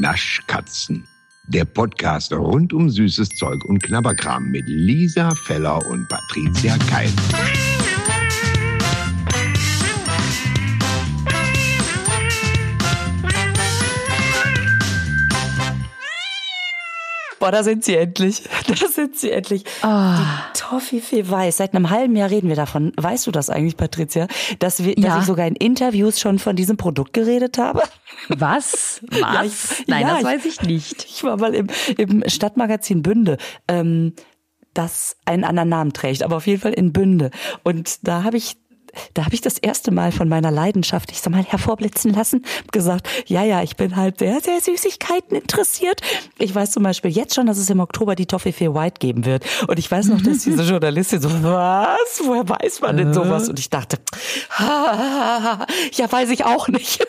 Naschkatzen. Der Podcast rund um süßes Zeug und Knabberkram mit Lisa Feller und Patricia Keil. Boah, da sind sie endlich. Da sind sie endlich. Die Toffifee Weiß. Seit einem halben Jahr reden wir davon. Weißt du das eigentlich, Patricia? Dass, wir, Ja. dass ich sogar in Interviews schon von diesem Produkt geredet habe? Was? Was? Ja, ich- Nein, ja, das ich- weiß ich nicht. Ich war mal im, im Stadtmagazin Bünde, ähm, das einen anderen Namen trägt, aber auf jeden Fall in Bünde. Und da habe ich da habe ich das erste Mal von meiner Leidenschaft, ich sag mal, hervorblitzen lassen, gesagt, ja, ja, ich bin halt sehr, sehr Süßigkeiten interessiert. Ich weiß zum Beispiel jetzt schon, dass es im Oktober die Toffifee White geben wird. Und ich weiß noch, dass diese Journalistin so, was? Woher weiß man denn sowas? Und ich dachte, ja, weiß ich auch nicht.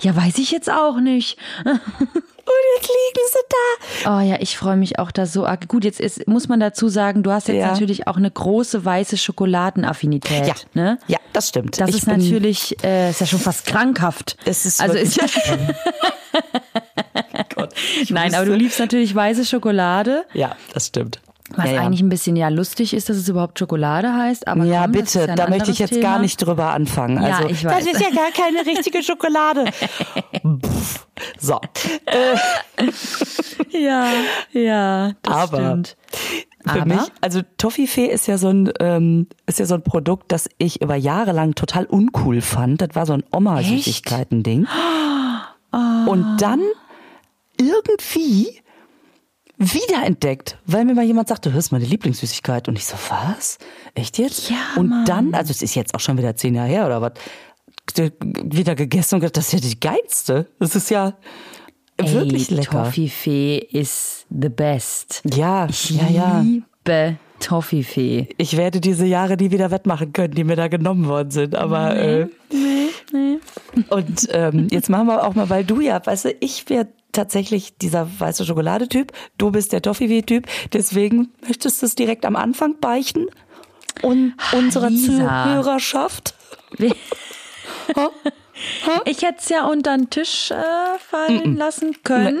Ja, weiß ich jetzt auch nicht. Und jetzt liegen sie da. Oh ja, ich freue mich auch da so arg. Gut, jetzt ist, muss man dazu sagen, du hast jetzt Ja. natürlich auch eine große weiße Schokoladenaffinität. Ja, Ne? ja, das stimmt. Das Ich ist natürlich, äh, ist ja schon fast krankhaft. Es ist also ist ja, Gott, ich Nein, aber du liebst natürlich weiße Schokolade. Ja, das stimmt. Was ja, ja. eigentlich ein bisschen ja lustig ist, dass es überhaupt Schokolade heißt. Aber Ja, komm, bitte, ja da möchte ich jetzt Thema. gar nicht drüber anfangen. Ja, Also, ich weiß. Das ist ja gar keine richtige Schokolade. So. Ja, ja, das aber stimmt. für Aber? mich, also Toffifee ist ja so ein ähm, ist ja so ein Produkt, das ich über Jahre lang total uncool fand. Das war so ein Oma-Süßigkeiten-Ding. Und dann irgendwie wiederentdeckt, weil mir mal jemand sagte, hörst meine Lieblingssüßigkeit. Und ich so, was? Echt jetzt? Ja, und Mann. dann, also es ist jetzt auch schon wieder zehn Jahre her oder was, wieder gegessen und gedacht, das ist ja die geilste. Das ist ja wirklich Ey, lecker. Toffifee ist the best. Ja, Ich ja, ja. liebe Toffifee. Ich werde diese Jahre nie wieder wettmachen können, die mir da genommen worden sind. Aber äh, und ähm, jetzt machen wir auch mal, weil du ja, weißt du, ich wäre tatsächlich dieser weiße Schokoladetyp, du bist der Toffifee-Typ. Deswegen möchtest du es direkt am Anfang beichten und unserer Lisa. Zuhörerschaft. Ich hätte es ja unter den Tisch äh, fallen lassen können.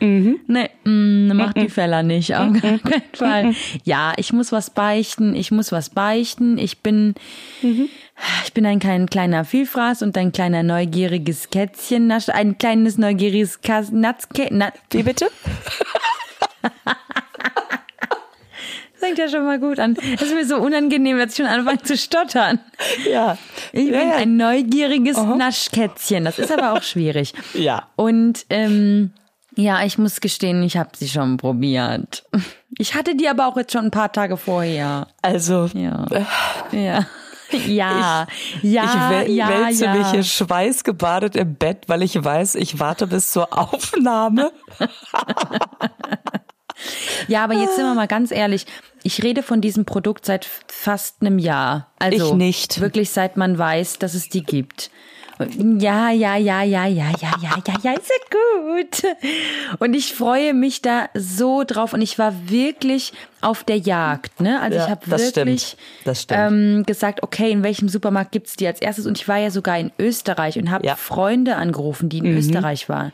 Mhm. Nee, mm, macht die Feller nicht, auf gar keinen Fall. Ja, ich muss was beichten, ich muss was beichten. Ich bin, Mhm. ich bin ein klein, kleiner Vielfraß und ein kleiner neugieriges Kätzchen, ein kleines neugieriges Kas- Natzkä, na, Wie bitte? fängt ja schon mal gut an. Das ist mir so unangenehm, dass ich schon anfange zu stottern. Ja. Ich ja, bin ja. ein neugieriges Naschkätzchen. Das ist aber auch schwierig. Ja. Und ähm, ja, ich muss gestehen, ich habe sie schon probiert. Ich hatte die aber auch jetzt schon ein paar Tage vorher. Also, Ja. Ja. Ja, ich ja, wel- ja, wälze ja. mich hier schweißgebadet im Bett, weil ich weiß, ich warte bis zur Aufnahme. Ja, aber jetzt sind wir mal ganz ehrlich. Ich rede von diesem Produkt seit fast einem Jahr. Also Ich nicht. Wirklich seit man weiß, dass es die gibt. Ja, ja, ja, ja, ja, ja, ja, ja, ja, ist ja gut. Und ich freue mich da so drauf. Und ich war wirklich auf der Jagd. Ne? Also Ja, ich habe wirklich stimmt. Stimmt. Ähm, gesagt, okay, in welchem Supermarkt gibt's die als erstes? Und ich war ja sogar in Österreich und habe Ja. Freunde angerufen, die in Österreich waren.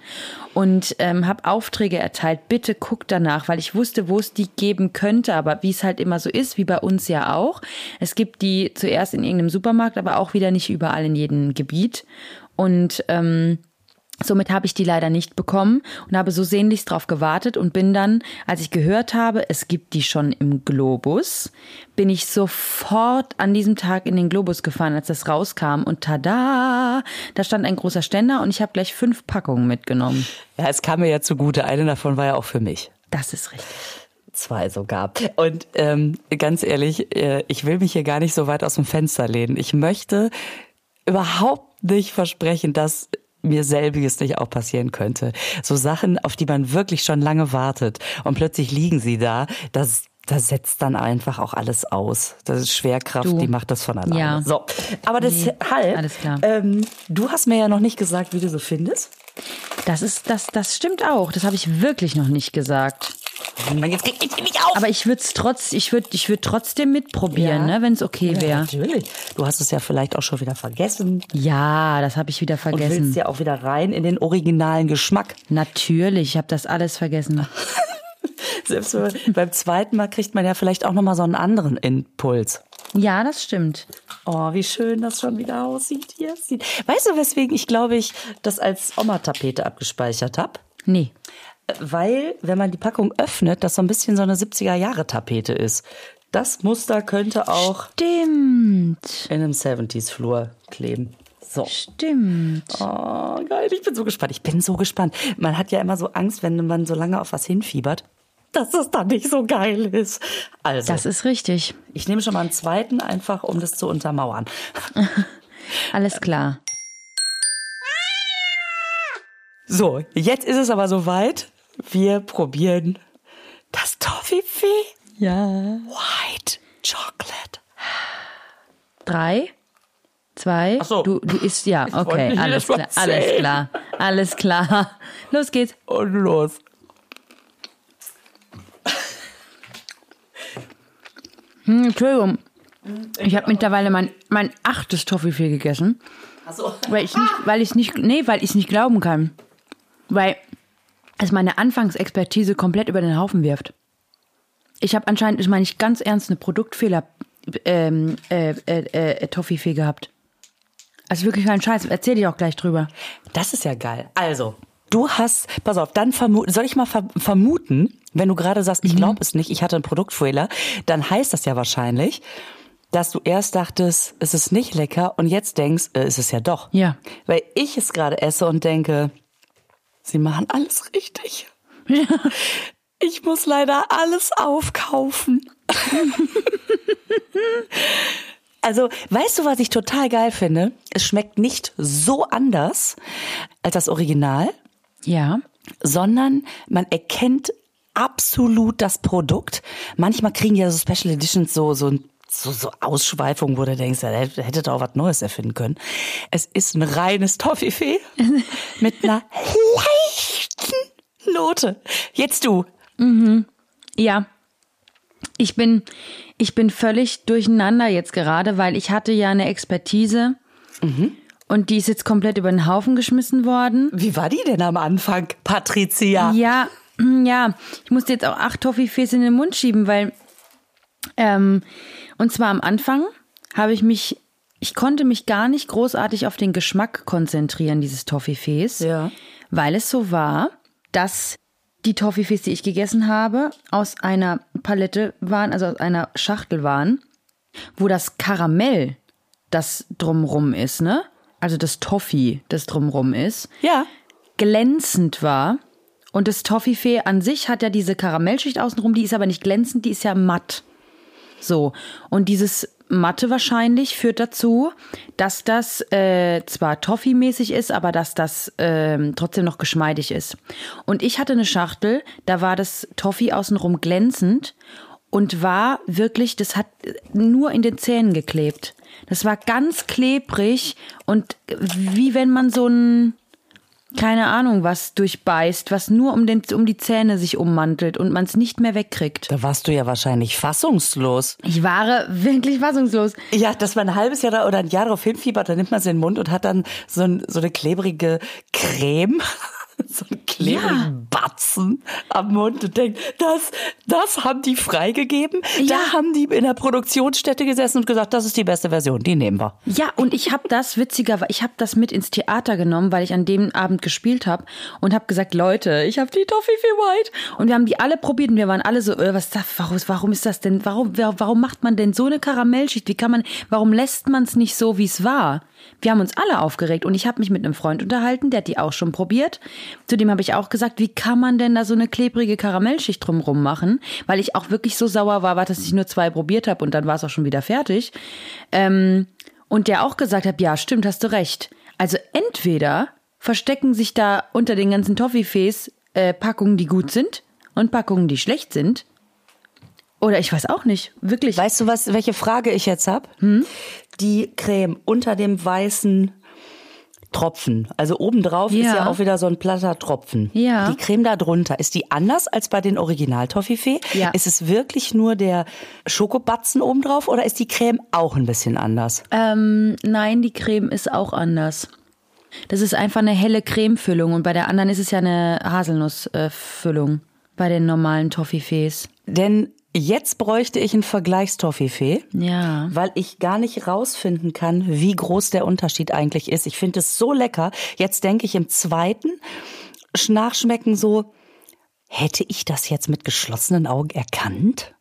Und ähm, habe Aufträge erteilt, bitte guck danach, weil ich wusste, wo es die geben könnte. Aber wie es halt immer so ist, wie bei uns ja auch. Es gibt die zuerst in irgendeinem Supermarkt, aber auch wieder nicht überall in jedem Gebiet. Und ähm, Somit habe ich die leider nicht bekommen und habe so sehnlichst drauf gewartet und bin dann, als ich gehört habe, es gibt die schon im Globus, bin ich sofort an diesem Tag in den Globus gefahren, als das rauskam und tada, da stand ein großer Ständer und ich habe gleich fünf Packungen mitgenommen. Ja, es kam mir ja zugute. Eine davon war ja auch für mich. Das ist richtig. Zwei sogar. Und ähm, ganz ehrlich, äh, ich will mich hier gar nicht so weit aus dem Fenster lehnen. Ich möchte überhaupt nicht versprechen, dass mir selbiges nicht auch passieren könnte. So Sachen, auf die man wirklich schon lange wartet und plötzlich liegen sie da, das da setzt dann einfach auch alles aus. Das ist Schwerkraft, Du. die macht das von alleine. Ja. So, aber deshalb, alles klar. Ähm, du hast mir ja noch nicht gesagt, wie du so findest. Das ist, das, das stimmt auch. Das habe ich wirklich noch nicht gesagt. Jetzt krieg ich nicht auf. Aber ich würde es trotz, ich würde, ich würde trotzdem mitprobieren, Ja. ne, wenn es okay ja, wäre. natürlich. Du hast es ja vielleicht auch schon wieder vergessen. Ja, das habe ich wieder Und vergessen. willst ja auch wieder rein in den originalen Geschmack. Natürlich, ich habe das alles vergessen. Selbst wenn man- beim zweiten Mal kriegt man ja vielleicht auch nochmal so einen anderen Impuls. Ja, das stimmt. Oh, wie schön das schon wieder aussieht hier. Weißt du, weswegen ich glaube ich das als Oma-Tapete abgespeichert habe? Nee. Weil, wenn man die Packung öffnet, das so ein bisschen so eine 70er-Jahre-Tapete ist. Das Muster könnte auch Stimmt. in einem 70s-Flur kleben. So. Stimmt. Oh, geil, ich bin so gespannt. Ich bin so gespannt. Man hat ja immer so Angst, wenn man so lange auf was hinfiebert, dass es dann nicht so geil ist. Also, Das ist richtig. ich nehme schon mal einen zweiten, einfach um das zu untermauern. Alles klar. So, jetzt ist es aber soweit. Wir probieren das Toffifee Ja. White Chocolate. Drei, zwei, Ach so. du, du isst, ja, Ich okay, alles klar, alles klar, alles klar. Los geht's. Und los. Hm, Entschuldigung. Ich habe mittlerweile mein, mein achtes Toffifee gegessen, Achso. weil ich nicht, weil ich nicht, nee, weil ich nicht glauben kann. Weil es meine Anfangsexpertise komplett über den Haufen wirft. Ich habe anscheinend, ich meine ich ganz ernst, eine Produktfehler ähm, äh, äh, äh, Toffifee gehabt. Also wirklich kein Scheiß. Erzähl ich auch gleich drüber. Das ist ja geil. Also, du hast, pass auf, dann vermuten, soll ich mal ver vermuten, wenn du gerade sagst, ich glaube es nicht, ich hatte einen Produktfehler, dann heißt das ja wahrscheinlich, dass du erst dachtest, es ist nicht lecker und jetzt denkst, äh, ist es ja doch. Ja. Weil ich es gerade esse und denke, sie machen alles richtig. Ich muss leider alles aufkaufen. Also, weißt du, was ich total geil finde? Es schmeckt nicht so anders als das Original, Ja. sondern man erkennt absolut das Produkt. Manchmal kriegen ja so Special Editions so, so, so, so Ausschweifungen, wo du denkst, der hätte auch was Neues erfinden können. Es ist ein reines Toffifee mit einer leichten Note. Jetzt du. Ja. Ich bin, ich bin völlig durcheinander jetzt gerade, weil ich hatte ja eine Expertise und die ist jetzt komplett über den Haufen geschmissen worden. Wie war die denn am Anfang, Patricia? Ja, ja. Ich musste jetzt auch acht Toffifees in den Mund schieben, weil, ähm, und zwar am Anfang habe ich mich, ich konnte mich gar nicht großartig auf den Geschmack konzentrieren dieses Toffifees, Ja. weil es so war, dass die Toffifees, die ich gegessen habe, aus einer Palette waren, also aus einer Schachtel waren, wo das Karamell, das drumrum ist, ne? Also das Toffee, das drumrum ist, Ja. glänzend war. Und das Toffifee an sich hat ja diese Karamellschicht außenrum, die ist aber nicht glänzend, die ist ja matt. So. Und dieses Matte wahrscheinlich führt dazu, dass das äh, zwar Toffee-mäßig ist, aber dass das ähm, trotzdem noch geschmeidig ist. Und ich hatte eine Schachtel, da war das Toffee außenrum glänzend und war wirklich, das hat nur in den Zähnen geklebt. Das war ganz klebrig und wie wenn man so ein keine Ahnung, was durchbeißt, was nur um, den, um die Zähne sich ummantelt und man es nicht mehr wegkriegt. Da warst du ja wahrscheinlich fassungslos. Ich war wirklich fassungslos. Ja, dass man ein halbes Jahr oder ein Jahr darauf hinfiebert, dann nimmt man es in den Mund und hat dann so, ein, so eine klebrige Creme, so einen klebrigen Batzen am Mund und denkt, das, das haben die freigegeben. Ja. Da haben die in der Produktionsstätte gesessen und gesagt, das ist die beste Version, die nehmen wir. Ja, und ich habe das witziger, ich habe das mit ins Theater genommen, weil ich an dem Abend gespielt habe und habe gesagt, Leute, ich habe die Toffifee White und wir haben die alle probiert und wir waren alle so, äh, was das, warum, warum ist das denn, warum, warum macht man denn so eine Karamellschicht? Wie kann man, warum lässt man es nicht so, wie es war? Wir haben uns alle aufgeregt und ich habe mich mit einem Freund unterhalten, der hat die auch schon probiert. Zudem habe ich auch gesagt, wie kann man denn da so eine klebrige Karamellschicht drumrum machen? Weil ich auch wirklich so sauer war, war, dass ich nur zwei probiert habe und dann war es auch schon wieder fertig. Ähm, und der auch gesagt hat, ja, stimmt, hast du recht. Also entweder verstecken sich da unter den ganzen Toffifees äh, Packungen, die gut sind und Packungen, die schlecht sind. Oder ich weiß auch nicht, wirklich. Weißt du, was, welche Frage ich jetzt hab? Die Creme unter dem weißen Tropfen. Also obendrauf ist Ja. ja auch wieder so ein platter Tropfen. Ja. Die Creme da drunter, ist die anders als bei den Original Toffifee? Ja. Ist es wirklich nur der Schokobatzen obendrauf oder ist die Creme auch ein bisschen anders? Ähm, nein, die Creme ist auch anders. Das ist einfach eine helle Cremefüllung und bei der anderen ist es ja eine Haselnussfüllung. bei den normalen Toffifees. Denn jetzt bräuchte ich einen Vergleichstoffifee. Ja. Weil ich gar nicht rausfinden kann, wie groß der Unterschied eigentlich ist. Ich finde es so lecker. Jetzt denke ich im zweiten Nachschmecken so, hätte ich das jetzt mit geschlossenen Augen erkannt?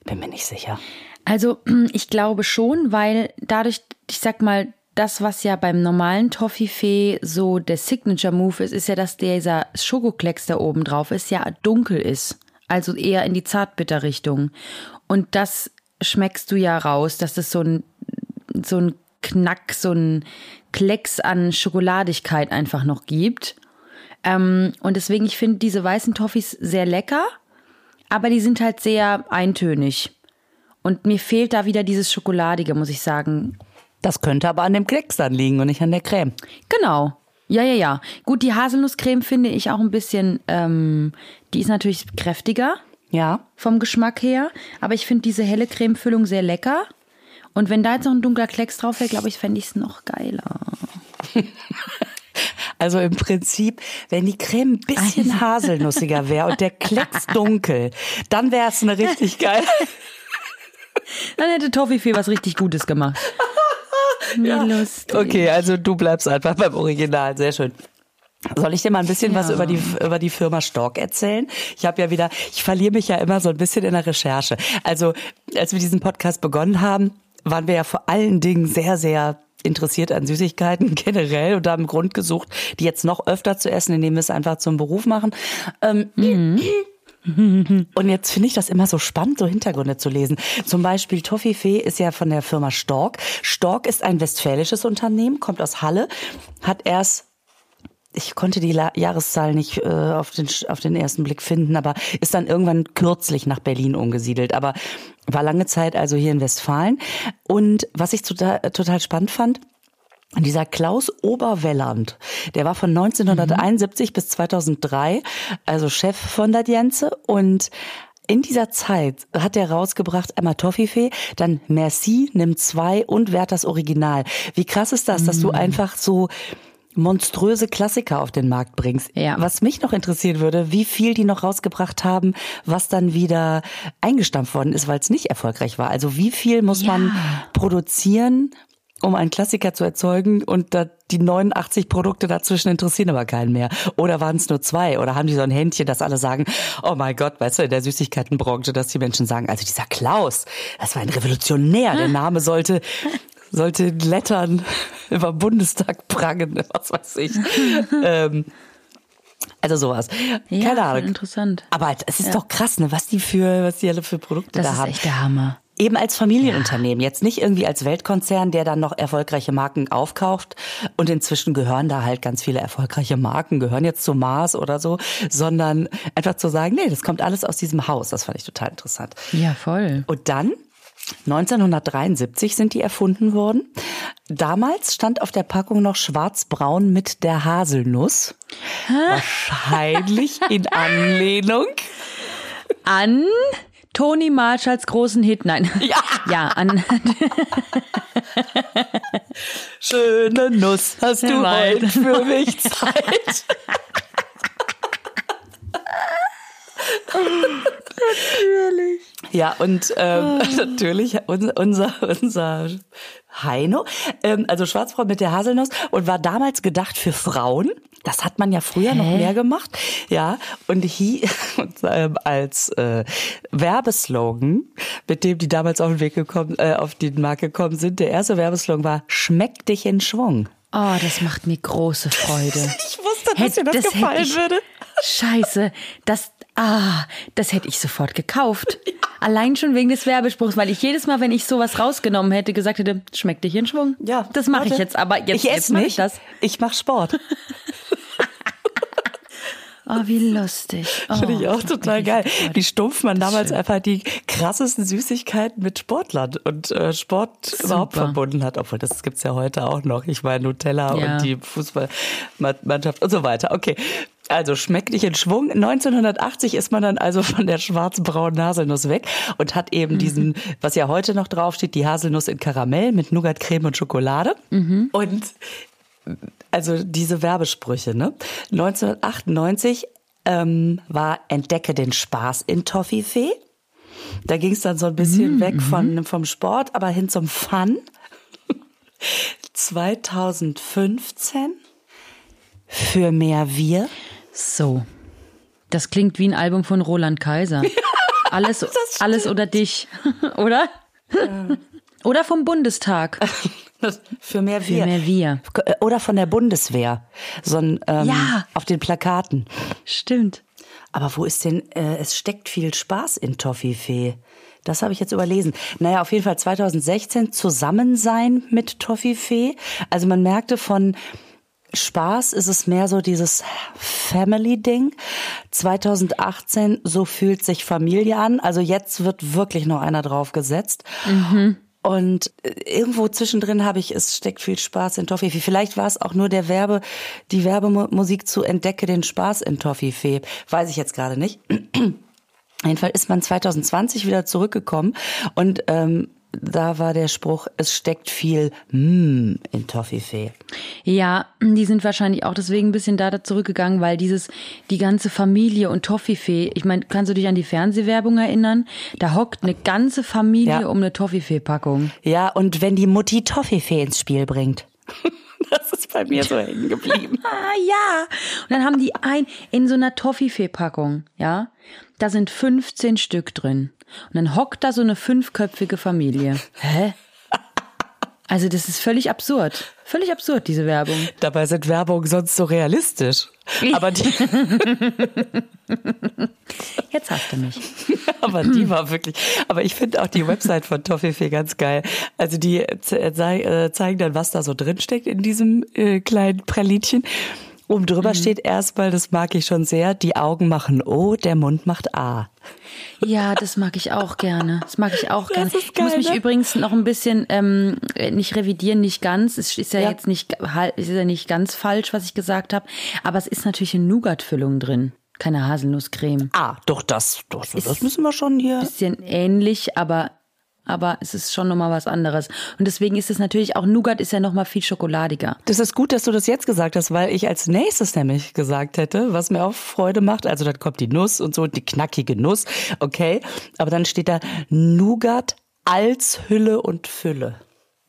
Ich bin mir nicht sicher. Also ich glaube schon, weil dadurch, ich sag mal, das, was ja beim normalen Toffifee so der Signature Move ist, ist ja, dass dieser Schokoklecks da oben drauf ist, ja dunkel ist. Also eher in die Zartbitterrichtung. Und das schmeckst du ja raus, dass das so ein, so ein Knack, so ein Klecks an Schokoladigkeit einfach noch gibt. Ähm, und deswegen, ich finde diese weißen Toffees sehr lecker, aber die sind halt sehr eintönig. Und mir fehlt da wieder dieses Schokoladige, muss ich sagen. Das könnte aber an dem Klecks dann liegen und nicht an der Creme. Genau. Ja, ja, ja. Gut, die Haselnusscreme finde ich auch ein bisschen, ähm, die ist natürlich kräftiger Ja. vom Geschmack her, aber ich finde diese helle Cremefüllung sehr lecker. Und wenn da jetzt noch ein dunkler Klecks drauf wäre, glaube ich, fände ich es noch geiler. Also im Prinzip, wenn die Creme ein bisschen haselnussiger wäre und der Klecks dunkel, dann wäre es eine richtig geil. Dann hätte Toffifee was richtig Gutes gemacht. Wie lustig. Okay, also du bleibst einfach beim Original. Sehr schön. Soll ich dir mal ein bisschen Ja. was über die über die Firma Stork erzählen? Ich habe ja wieder, ich verliere mich ja immer so ein bisschen in der Recherche. Also, als wir diesen Podcast begonnen haben, waren wir ja vor allen Dingen sehr sehr interessiert an Süßigkeiten generell und haben Grund gesucht, die jetzt noch öfter zu essen, indem wir es einfach zum Beruf machen. Ähm, und jetzt finde ich das immer so spannend, so Hintergründe zu lesen. Zum Beispiel Toffifee ist ja von der Firma Stork. Stork ist ein westfälisches Unternehmen, kommt aus Halle, hat erst ich konnte die La Jahreszahl nicht äh, auf, den, auf den ersten Blick finden, aber ist dann irgendwann kürzlich nach Berlin umgesiedelt, aber war lange Zeit also hier in Westfalen. Und was ich total, total spannend fand, und dieser Klaus Oberwelland, der war von 1971 bis 2003, also Chef von der Jense und in dieser Zeit hat er rausgebracht einmal Toffifee, dann Merci, Nimm zwei und Werthers Original. Wie krass ist das, dass du einfach so monströse Klassiker auf den Markt bringst. Ja. Was mich noch interessieren würde, wie viel die noch rausgebracht haben, was dann wieder eingestampft worden ist, weil es nicht erfolgreich war. Also wie viel muss Ja. man produzieren, um einen Klassiker zu erzeugen und da die 89 Produkte dazwischen interessieren aber keinen mehr. Oder waren es nur zwei? Oder haben die so ein Händchen, dass alle sagen, oh mein Gott, weißt du, in der Süßigkeitenbranche, dass die Menschen sagen, also dieser Klaus, das war ein Revolutionär, der Name sollte sollte in Lettern über Bundestag prangen, was weiß ich. ähm, also sowas. Ja, Keine Ahnung. interessant. Aber es ist doch krass, ne, was die für, was die alle für Produkte Das da ist haben. echt der Hammer. Eben als Familienunternehmen, jetzt nicht irgendwie als Weltkonzern, der dann noch erfolgreiche Marken aufkauft. Und inzwischen gehören da halt ganz viele erfolgreiche Marken, gehören jetzt zu Mars oder so, sondern einfach zu sagen, nee, das kommt alles aus diesem Haus. Das fand ich total interessant. Ja, voll. Und dann 1973 sind die erfunden worden. Damals stand auf der Packung noch schwarz-braun mit der Haselnuss. Wahrscheinlich in Anlehnung. An Toni Marshalls großen Hit. Nein. Ja. Ja, an. Schöne Nuss, hast du Nein. heute für mich Zeit? natürlich. Ja, und ähm, natürlich un- unser, unser Heino, ähm, also Schwarzbraun mit der Haselnuss und war damals gedacht für Frauen. Das hat man ja früher noch mehr gemacht. Ja, und hier und, ähm, als äh, Werbeslogan, mit dem die damals auf den Weg gekommen, äh, auf den Markt gekommen sind, der erste Werbeslogan war Schmeck dich in Schwung. Oh, das macht mir große Freude. Ich wusste, dass Hätte- dir das, das gefallen ich- würde. Scheiße, das, ah, das hätte ich sofort gekauft. Allein schon wegen des Werbespruchs, weil ich jedes Mal, wenn ich sowas rausgenommen hätte, gesagt hätte, schmeckt dich in Schwung. Ja, das mache ich jetzt, aber jetzt, ich jetzt mache nicht. ich das. Ich mache Sport. Oh, wie lustig. Oh, Finde ich auch total geil. Wie stumpf man damals einfach die krassesten Süßigkeiten mit Sportlern und äh, Sport Super. überhaupt verbunden hat. Obwohl, das gibt's ja heute auch noch. Ich meine, Nutella Ja. und die Fußballmannschaft und so weiter. Okay. Also schmeckt nicht in Schwung. 1980 ist man dann also von der schwarz-braunen Haselnuss weg und hat eben diesen, was ja heute noch draufsteht, die Haselnuss in Karamell mit Nougat, Creme und Schokolade. Und also diese Werbesprüche, ne? 1998 ähm, war Entdecke den Spaß in Toffifee. Da ging es dann so ein bisschen weg von, vom Sport, aber hin zum Fun. 2015 für mehr Wir. So. Das klingt wie ein Album von Roland Kaiser. Alles, alles oder dich, oder? Oder vom Bundestag. Für mehr Wir. Für mehr wir. Oder von der Bundeswehr. So ein, ähm, Ja. auf den Plakaten. Stimmt. Aber wo ist denn, äh, es steckt viel Spaß in Toffifee. Das habe ich jetzt überlesen. Naja, auf jeden Fall 2016 Zusammensein mit Toffifee. Also man merkte von Spaß ist es mehr so dieses Family-Ding. 2018, so fühlt sich Familie an. Also jetzt wird wirklich noch einer draufgesetzt. Und äh, irgendwo zwischendrin habe ich, es steckt viel Spaß in Toffifee. Vielleicht war es auch nur der Werbe, die Werbemusik zu Entdecke den Spaß in Toffifee. Weiß ich jetzt gerade nicht. Jedenfalls ist man 2020 wieder zurückgekommen und ähm, da war der Spruch, es steckt viel mm in Toffifee. Ja, die sind wahrscheinlich auch deswegen ein bisschen da zurückgegangen, weil dieses, die ganze Familie und Toffifee, ich meine, kannst du dich an die Fernsehwerbung erinnern? Da hockt eine ganze Familie Ja. um eine Toffifee-Packung. Ja, und wenn die Mutti Toffifee ins Spiel bringt. Das ist bei mir so hängen geblieben. Ah, ja. Und dann haben die ein, in so einer Toffifee-Packung, ja, da sind 15 Stück drin. Und dann hockt da so eine fünfköpfige Familie. Hä? Also das ist völlig absurd. Völlig absurd, diese Werbung. Dabei sind Werbung sonst so realistisch. Aber die, Jetzt hast du mich. aber die war wirklich. Aber ich finde auch die Website von Toffifee ganz geil. Also die äh, zeigen dann, was da so drin steckt in diesem äh, kleinen Pralitchen. Oben drüber steht erstmal, das mag ich schon sehr, die Augen machen O, der Mund macht A. Ja, das mag ich auch gerne. Das mag ich auch gerne. ist ich muss geil, mich ne? übrigens noch ein bisschen ähm, nicht revidieren, nicht ganz. Es ist ja, Ja. jetzt nicht ist ja nicht ganz falsch, was ich gesagt habe. Aber es ist natürlich eine Nougat-Füllung drin, keine Haselnusscreme. Ah, doch das, doch, das müssen wir schon hier. Bisschen ähnlich, aber aber es ist schon nochmal was anderes. Und deswegen ist es natürlich auch Nougat ist ja nochmal viel schokoladiger. Das ist gut, dass du das jetzt gesagt hast, weil ich als nächstes nämlich gesagt hätte, was mir auch Freude macht. Also dann kommt die Nuss und so, die knackige Nuss, okay. Aber dann steht da Nougat als Hülle und Fülle.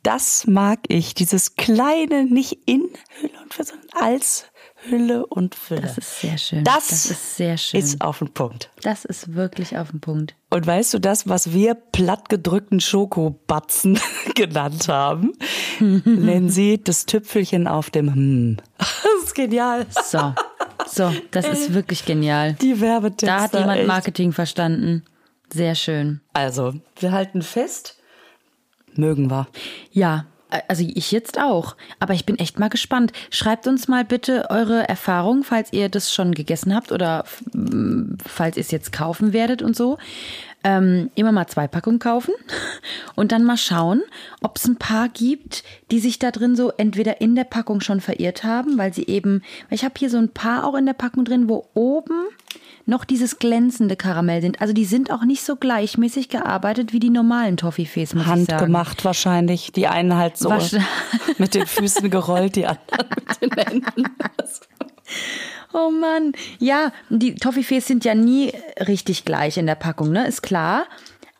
Das mag ich, dieses kleine, nicht in Hülle und Fülle, sondern als Hülle und Fülle. Das ist sehr schön. Das, das ist sehr schön. ist auf den Punkt. das ist wirklich auf den Punkt. Und weißt du das, was wir plattgedrückten Schokobatzen genannt haben? Nennen sie das Tüpfelchen auf dem Hm. Das ist genial. So. So, das ist wirklich genial. Die Werbetexte. Da hat jemand echt. Marketing verstanden. Sehr schön. Also, wir halten fest. Mögen wir. Ja, also ich jetzt auch. Aber ich bin echt mal gespannt. Schreibt uns mal bitte eure Erfahrungen, falls ihr das schon gegessen habt oder mm, falls ihr es jetzt kaufen werdet und so. Ähm, immer mal zwei Packungen kaufen und dann mal schauen, ob es ein paar gibt, die sich da drin so entweder in der Packung schon verirrt haben, weil sie eben, weil ich habe hier so ein paar auch in der Packung drin, wo oben noch dieses glänzende Karamell sind. Also die sind auch nicht so gleichmäßig gearbeitet wie die normalen Toffifees, muss ich sagen. Handgemacht wahrscheinlich. Die einen halt so Wahrsch- mit den Füßen gerollt, die anderen mit den Händen. Oh Mann. Ja, die Toffifees sind ja nie richtig gleich in der Packung, ne? Ist klar.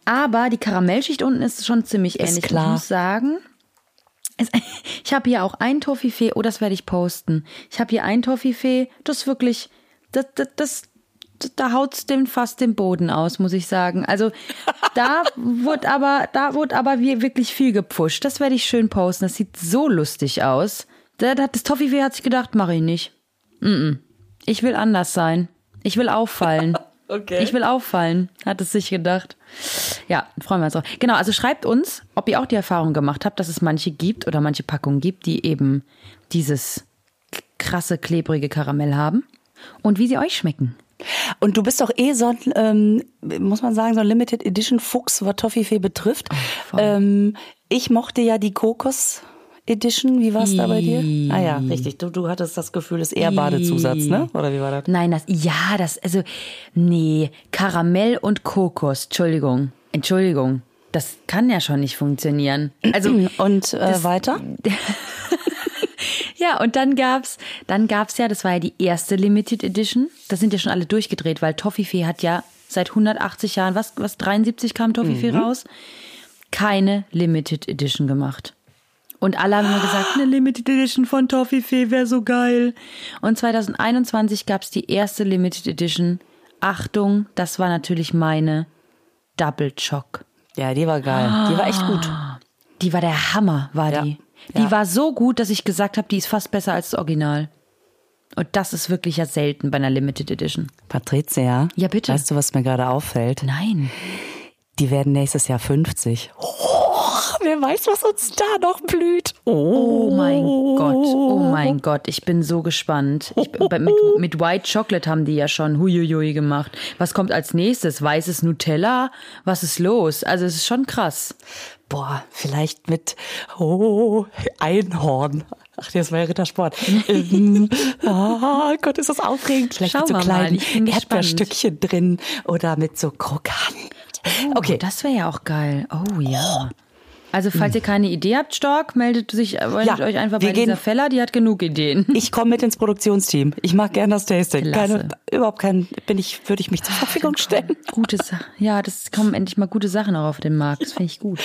Aber die Karamellschicht unten ist schon ziemlich ähnlich. Und klar. Ich muss sagen, ich habe hier auch ein Toffifee, oh, das werde ich posten. Ich habe hier ein Toffifee, das ist wirklich, das, das, das da haut's dem fast den Boden aus, muss ich sagen. Also da wurde aber, da wurde aber wirklich viel gepfuscht. Das werde ich schön posten. Das sieht so lustig aus. Da, da, das Toffifee hat sich gedacht, mache ich nicht. Ich will anders sein. Ich will auffallen. Okay. Ich will auffallen, hat es sich gedacht. Ja, freuen wir uns auch. Genau, also schreibt uns, ob ihr auch die Erfahrung gemacht habt, dass es manche gibt oder manche Packungen gibt, die eben dieses krasse, klebrige Karamell haben. und wie sie euch schmecken. Und du bist doch eh so ein, ähm, muss man sagen, so ein Limited Edition Fuchs, was Toffifee betrifft. ähm, ich mochte ja die Kokos Edition. Wie war es da bei dir? Ah ja, richtig. Du, du hattest das Gefühl, es ist eher Badezusatz, ne? Oder wie war das? Nein, das, ja, das, also, nee, Karamell und Kokos, Entschuldigung, Entschuldigung. Das kann ja schon nicht funktionieren. Also, Und äh, weiter? ja, und dann gab's, dann gab's ja, das war ja die erste Limited Edition. Da sind ja schon alle durchgedreht, weil Toffifee hat ja seit 180 Jahren, was, was, 73 kam Toffifee raus? Keine Limited Edition gemacht. Und alle haben immer gesagt, eine Limited Edition von Toffifee wäre so geil. Und 2021 gab's die erste Limited Edition. Achtung, das war natürlich meine Double Choc. Ja, die war geil. Die war echt gut. Die war der Hammer, war Ja. die. Die Ja. war so gut, dass ich gesagt habe, die ist fast besser als das Original. Und das ist wirklich ja selten bei einer Limited Edition. Patrizia. Ja, bitte. Weißt du, was mir gerade auffällt? Nein. Die werden nächstes Jahr 50. Oh, wer weiß, was uns da noch blüht. Oh mein Gott, oh mein Gott, ich bin so gespannt. Ich, mit, mit White Chocolate haben die ja schon huiuiui gemacht. Was kommt als nächstes? Weißes Nutella? Was ist los? Also es ist schon krass. Boah, vielleicht mit oh, Einhorn. Ach, das war ja Rittersport. ähm, oh Gott, ist das aufregend. Vielleicht Schauen mit so kleinen. Erdbeerstückchen drin oder mit so Krokant. Okay, Oh, das wäre ja auch geil. Oh ja. Also falls ihr keine Idee habt, Stork, meldet sich meldet Ja, euch einfach bei dieser Feller, die hat genug Ideen. ich komme mit ins Produktionsteam. Ich mag gern das Tasting. Keine, überhaupt kein, bin ich, würde ich mich zur Verfügung stellen. Gute Sachen. Ja, das kommen endlich mal gute Sachen auch auf den Markt. Das finde ich gut.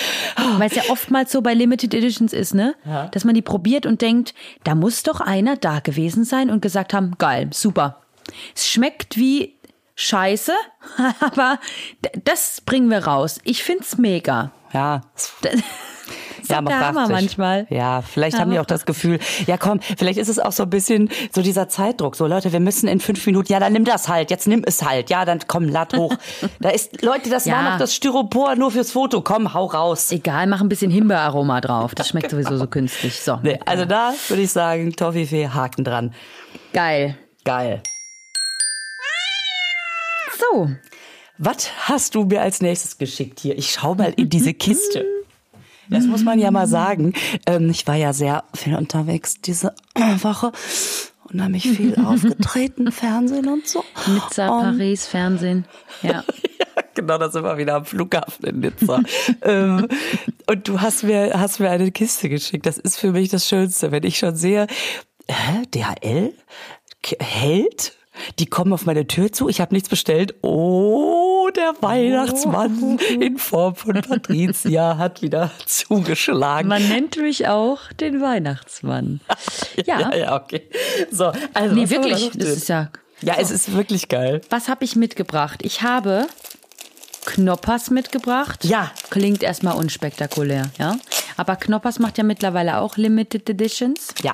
Weil es ja oftmals so bei Limited Editions ist, ne? Dass man die probiert und denkt, da muss doch einer da gewesen sein und gesagt haben, geil, super. Es schmeckt wie Scheiße, aber das bringen wir raus. Ich find's mega. Ja, Das ja, der fragt Hammer sich. manchmal. Ja, vielleicht haben die auch das Gefühl, ja komm, vielleicht ist es auch so ein bisschen so dieser Zeitdruck. So Leute, wir müssen in fünf Minuten, ja dann nimm das halt, jetzt nimm es halt, ja dann komm, lad hoch. Da ist, Leute, das war Ja. noch das Styropor nur fürs Foto, komm, hau raus. Egal, mach ein bisschen Himbeeraroma drauf. Das schmeckt sowieso so künstlich. So. Nee, also da würde ich sagen, Toffifee, Haken dran. Geil. Geil. So. Was hast du mir als nächstes geschickt hier? Ich schau mal in diese Kiste. Das muss man ja mal sagen. Ähm, ich war ja sehr viel unterwegs diese Woche. Unheimlich viel aufgetreten, Fernsehen und so. Nizza, Um, Paris, Fernsehen. Ja. Ja, genau, das sind wir wieder am Flughafen in Nizza. ähm, und du hast mir, hast mir eine Kiste geschickt. Das ist für mich das Schönste, wenn ich schon sehe, hä, DHL? Held? Die kommen auf meine Tür zu, ich habe nichts bestellt. Oh, der Weihnachtsmann in Form von Patricia hat wieder zugeschlagen. Man nennt mich auch den Weihnachtsmann. Ja. ja, ja, okay. So, also Nee, wirklich. Das ist ja. ja, es ist wirklich geil. Was habe ich mitgebracht? Ich habe Knoppers mitgebracht. Ja. Klingt erstmal unspektakulär, ja. Aber Knoppers macht ja mittlerweile auch Limited Editions. Ja.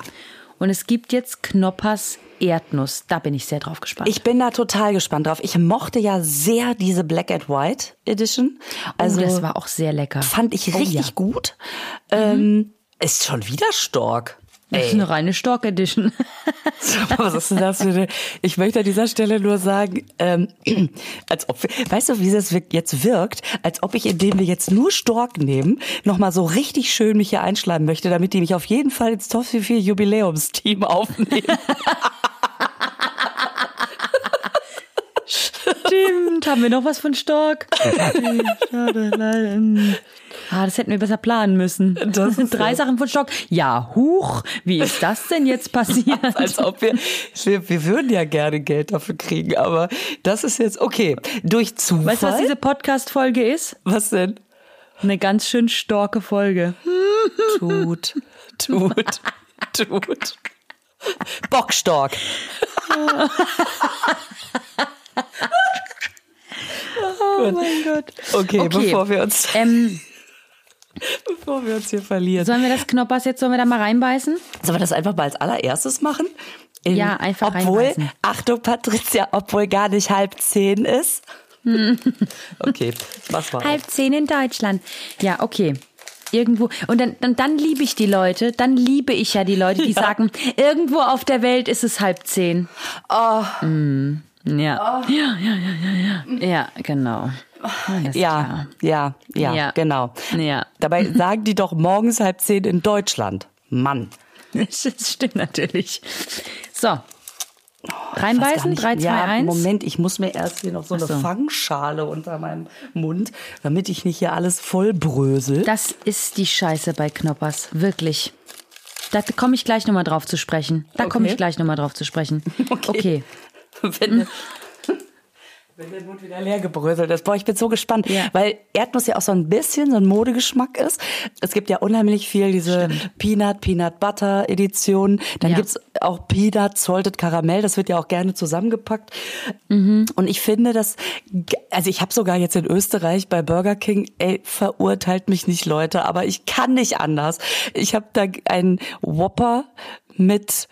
Und es gibt jetzt Knoppers Erdnuss. Da bin ich sehr drauf gespannt. Ich bin da total gespannt drauf. Ich mochte ja sehr diese Black and White Edition. Also oh, das war auch sehr lecker. fand ich Oh, richtig ja. gut. Ähm, ist schon wieder Stork. Das ist eine reine Stork Edition. Was ist denn das für eine? Ich möchte an dieser Stelle nur sagen, ähm, als ob, weißt du, wie das jetzt wirkt? Als ob ich, indem wir jetzt nur Stork nehmen, nochmal so richtig schön mich hier einschleimen möchte, damit die mich auf jeden Fall ins Toffee Jubiläumsteam aufnehmen. Stimmt. Haben wir noch was von Stork? Schade, leider. Ah, das hätten wir besser planen müssen. Das ist Drei so. Sachen von Stork. Ja, huch. Wie ist das denn jetzt passiert? Als ob wir, wir, wir würden ja gerne Geld dafür kriegen, aber das ist jetzt, okay, durch Zufall. Weißt du, was diese Podcast-Folge ist? was denn? Eine ganz schön starke Folge. Tut, tut, tut. Bockstork. Oh mein Gott. Okay, Okay. bevor wir uns, Ähm, bevor wir uns hier verlieren. sollen wir das Knoppers jetzt, sollen wir da mal reinbeißen? Sollen wir das einfach mal als allererstes machen? In- Ja, einfach Obwohl, reinbeißen. Achtung, Patricia, obwohl gar nicht halb zehn ist. okay, was war Halb zehn in Deutschland. Ja, okay. irgendwo. Und dann, dann, dann liebe ich die Leute, dann liebe ich ja die Leute, die sagen, irgendwo auf der Welt ist es halb zehn. Oh, Mm, ja. ja, ja, ja, ja, ja. Ja, genau. Ja, ja, ja, Ja. genau. Ja. Dabei sagen die doch morgens halb zehn in Deutschland. Mann. Das stimmt natürlich. So. Gar Reinbeißen, nicht- 3, 2, ja, 1. Moment, ich muss mir erst hier noch so eine so. Fangschale unter meinem Mund, damit ich nicht hier alles voll brösel. Das ist die Scheiße bei Knoppers, wirklich. Da komme ich gleich nochmal drauf zu sprechen. Da komme Okay. ich gleich nochmal drauf zu sprechen. Okay. okay. wenn, wenn der Mund wieder leer gebröselt ist. Boah, ich bin so gespannt, Ja. weil Erdnuss ja auch so ein bisschen so ein Modegeschmack ist. Es gibt ja unheimlich viel diese Peanut, Peanut Butter Edition. Dann Ja. gibt's auch Peanut Salted Karamell. Das wird ja auch gerne zusammengepackt. Und ich finde das, also ich habe sogar jetzt in Österreich bei Burger King, ey, verurteilt mich nicht Leute, aber ich kann nicht anders. Ich habe da einen Whopper mit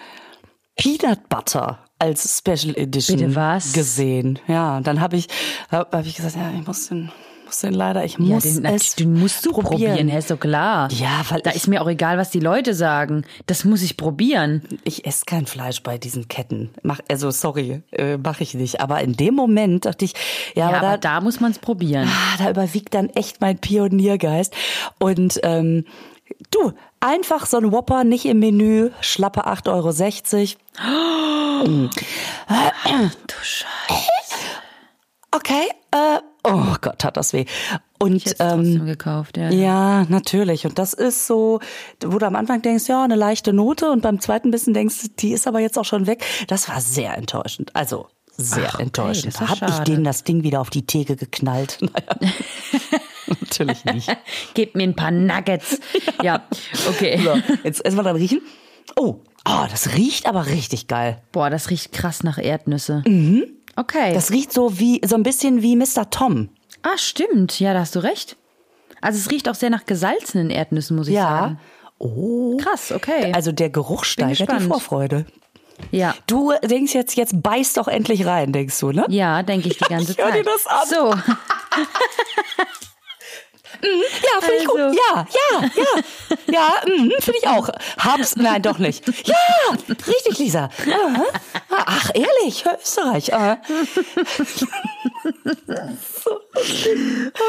Peanut Butter als Special Edition Bitte was? gesehen. Ja, dann habe ich hab, hab ich gesagt, ja, ich muss den muss den leider, ich Ja, muss den, es den musst du probieren, probieren. ist so klar. Ja, weil da ist mir auch egal, was die Leute sagen. Das muss ich probieren. Ich esse kein Fleisch bei diesen Ketten. Mach, also sorry, äh, mache ich nicht. Aber in dem Moment dachte ich, ja, Ja, aber aber da, da muss man es probieren. ah, da überwiegt dann echt mein Pioniergeist. Und ähm, du, einfach so ein Whopper, nicht im Menü, schlappe 8,60 Euro. Du Scheiße. Okay, äh, oh Gott, hat das weh. Und Ich ähm, gekauft, ja. ja, natürlich. Und das ist so, wo du am Anfang denkst, ja, eine leichte Note und beim zweiten Bissen denkst, die ist aber jetzt auch schon weg. Das war sehr enttäuschend. Also sehr Ach, okay, enttäuschend. Hab ich schade. denen das Ding wieder auf die Theke geknallt? Naja, natürlich nicht. Gebt mir ein paar Nuggets. Ja, okay. So, jetzt erstmal dran riechen. Oh, oh, das riecht aber richtig geil. Boah, das riecht krass nach Erdnüsse. Okay. Das riecht so wie, so ein bisschen wie Mr. Tom. ah, stimmt. Ja, da hast du recht. Also es riecht auch sehr nach gesalzenen Erdnüssen, muss ich Ja. sagen. Oh. Krass, okay. Also der Geruch steigert die. Vorfreude. ja. Du denkst jetzt, jetzt beiß doch endlich rein, denkst du, ne? Ja, denke ich die ganze Ich hör Zeit. dir das an. So, Ja, finde ich gut. Also. Ja, ja, ja. Ja, mhm, finde ich auch. Hab's, nein, doch nicht. Ja, richtig, Lisa. Ach, ehrlich, Österreich. Aha.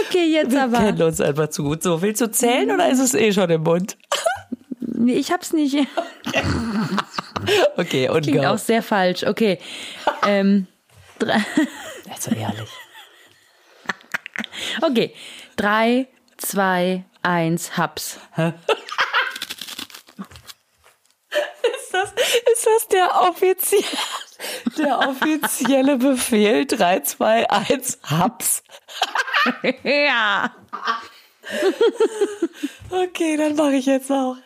okay, jetzt Wir aber. kennen uns einfach zu gut. So, willst du zählen oder ist es eh schon im Mund? Nee, Ich hab's nicht. Okay, und Klingt go. auch sehr falsch. Okay. Ähm, Also ehrlich. okay. Drei, zwei, eins, hab's. Ist das, ist das der, offizielle, der offizielle Befehl? 3, 2, 1, Haps. Ja. Okay, dann mache ich jetzt auch.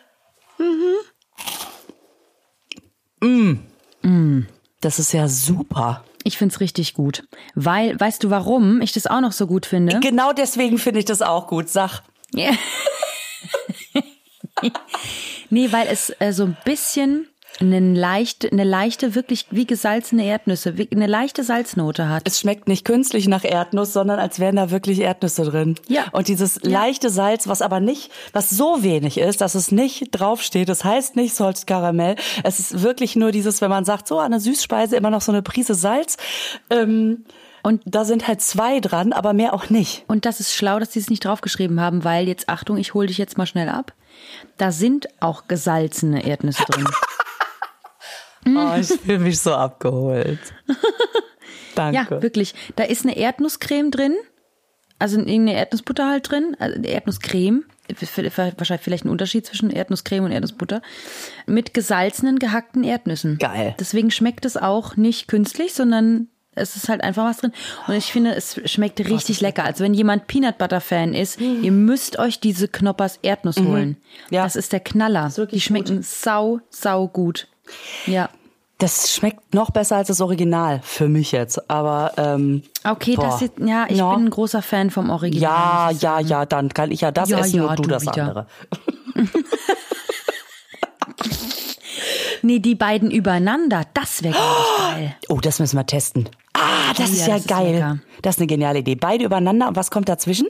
Mhm. Mm. Das ist ja super. Ich find's richtig gut. Weil, weißt du warum ich das auch noch so gut finde? Genau deswegen finde ich das auch gut. Sag. Nee, weil es äh, so ein bisschen eine leichte, eine leichte, wirklich wie gesalzene Erdnüsse, wie- eine leichte Salznote hat. Es schmeckt nicht künstlich nach Erdnuss, sondern als wären da wirklich Erdnüsse drin. Ja. Und dieses leichte Salz, was aber nicht, was so wenig ist, dass es nicht draufsteht. Das heißt nicht Salz Karamell. Es ist wirklich nur dieses, wenn man sagt, so eine Süßspeise immer noch so eine Prise Salz. Ähm, und da sind halt zwei dran, aber mehr auch nicht. Und das ist schlau, dass sie es nicht draufgeschrieben haben, weil jetzt, Achtung, ich hole dich jetzt mal schnell ab. Da sind auch gesalzene Erdnüsse drin. Oh, ich fühle mich so abgeholt. Danke. Ja, wirklich. Da ist eine Erdnusscreme drin. Also irgendeine Erdnussbutter halt drin. Also eine Erdnusscreme. Wahrscheinlich vielleicht ein Unterschied zwischen Erdnusscreme und Erdnussbutter. Mit gesalzenen, gehackten Erdnüssen. Geil. Deswegen schmeckt es auch nicht künstlich, sondern es ist halt einfach was drin. Und ich finde, es schmeckt richtig lecker. Also wenn jemand Peanut Butter Fan ist, ihr müsst euch diese Knoppers Erdnuss holen. Mhm. Ja. Das ist der Knaller. Die schmecken sau, sau gut. Ja. Das schmeckt noch besser als das Original für mich jetzt. Aber ähm, Okay, boah. das ist, ja, ich Ja. bin ein großer Fan vom Original. Ja, ja, ja, dann kann ich ja das Ja, essen ja, und du, du das wieder. andere. Nee, die beiden übereinander, das wäre, ich, geil. Oh, das müssen wir testen. Ah, das Oh ist ja, das ist geil. lecker. das ist eine geniale Idee. Beide übereinander und was kommt dazwischen?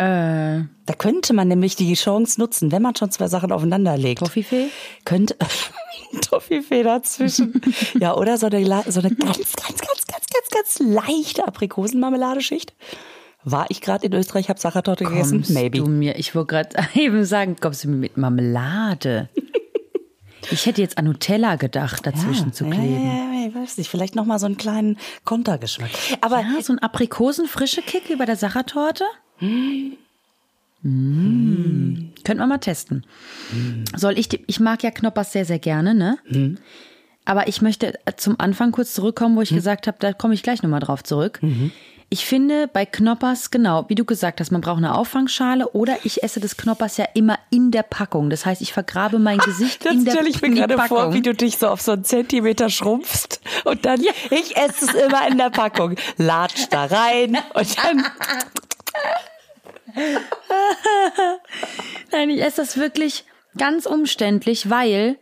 Äh, Da könnte man nämlich die Chance nutzen, wenn man schon zwei Sachen aufeinander legt. Toffifee? Könnte Toffifee dazwischen. ja, oder so eine, so eine ganz, ganz, ganz, ganz, ganz, ganz leichte Aprikosenmarmeladeschicht. War ich gerade in Österreich, habe Sachertorte gegessen? Maybe. du mir, ich wollte gerade eben sagen, kommst du mir mit Marmelade? Ich hätte jetzt an Nutella gedacht, dazwischen zu kleben. Ja, ja, ja, ich weiß nicht. Vielleicht noch mal so einen kleinen Kontergeschmack. Aber Ja, so ein Aprikosenfrische Kick bei der Sachertorte? Mm. Könnten wir mal testen. Soll ich, ich mag ja Knoppers sehr, sehr gerne, ne? Aber ich möchte zum Anfang kurz zurückkommen, wo ich gesagt habe, da komme ich gleich nochmal drauf zurück. Ich finde bei Knoppers, genau, wie du gesagt hast, man braucht eine Auffangschale oder ich esse das Knoppers ja immer in der Packung. Das heißt, ich vergrabe mein Gesicht Jetzt in der stelle ich mir gerade vor, Packung. wie du dich so auf so einen Zentimeter schrumpfst und dann, ich esse es immer in der Packung. Latsch da rein und dann, Nein, ich esse das wirklich ganz umständlich, weil,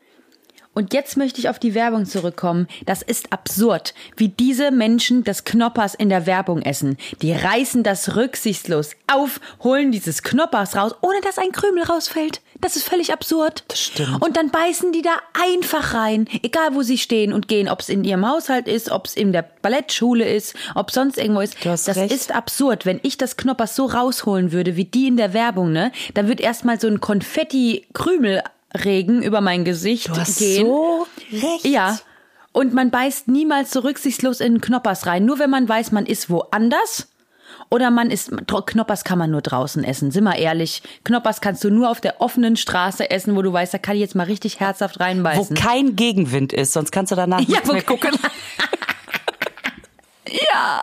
und jetzt möchte ich auf die Werbung zurückkommen, das ist absurd, wie diese Menschen das Knoppers in der Werbung essen. Die reißen das rücksichtslos auf, holen dieses Knoppers raus, ohne dass ein Krümel rausfällt. Das ist völlig absurd. Das stimmt. Und dann beißen die da einfach rein, egal wo sie stehen und gehen, ob es in ihrem Haushalt ist, ob es in der Ballettschule ist, ob sonst irgendwo ist. Das recht. ist absurd. Wenn ich das Knoppers so rausholen würde, wie die in der Werbung, ne, dann wird erstmal so ein Konfetti-Krümelregen über mein Gesicht du hast gehen. so recht. Ja. Und man beißt niemals so rücksichtslos in Knoppers rein. Nur wenn man weiß, man ist woanders. Oder man ist, Knoppers kann man nur draußen essen. Sind wir ehrlich. Knoppers kannst du nur auf der offenen Straße essen, wo du weißt, da kann ich jetzt mal richtig herzhaft Wo reinbeißen. kein Gegenwind ist, sonst kannst du danach Ja, nicht wo mehr gucken. ja.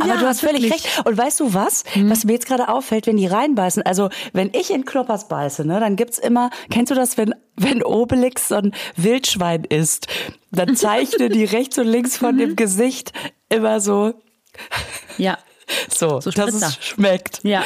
Aber Ja, du hast völlig wirklich. recht. Und weißt du was? Was mir jetzt gerade auffällt, wenn die reinbeißen, also wenn ich in Knoppers beiße, ne, dann gibt's immer, kennst du das, wenn, wenn Obelix so ein Wildschwein isst, dann zeichnen die rechts und links von dem Gesicht immer so, Ja. so, So dass es schmeckt. Ja.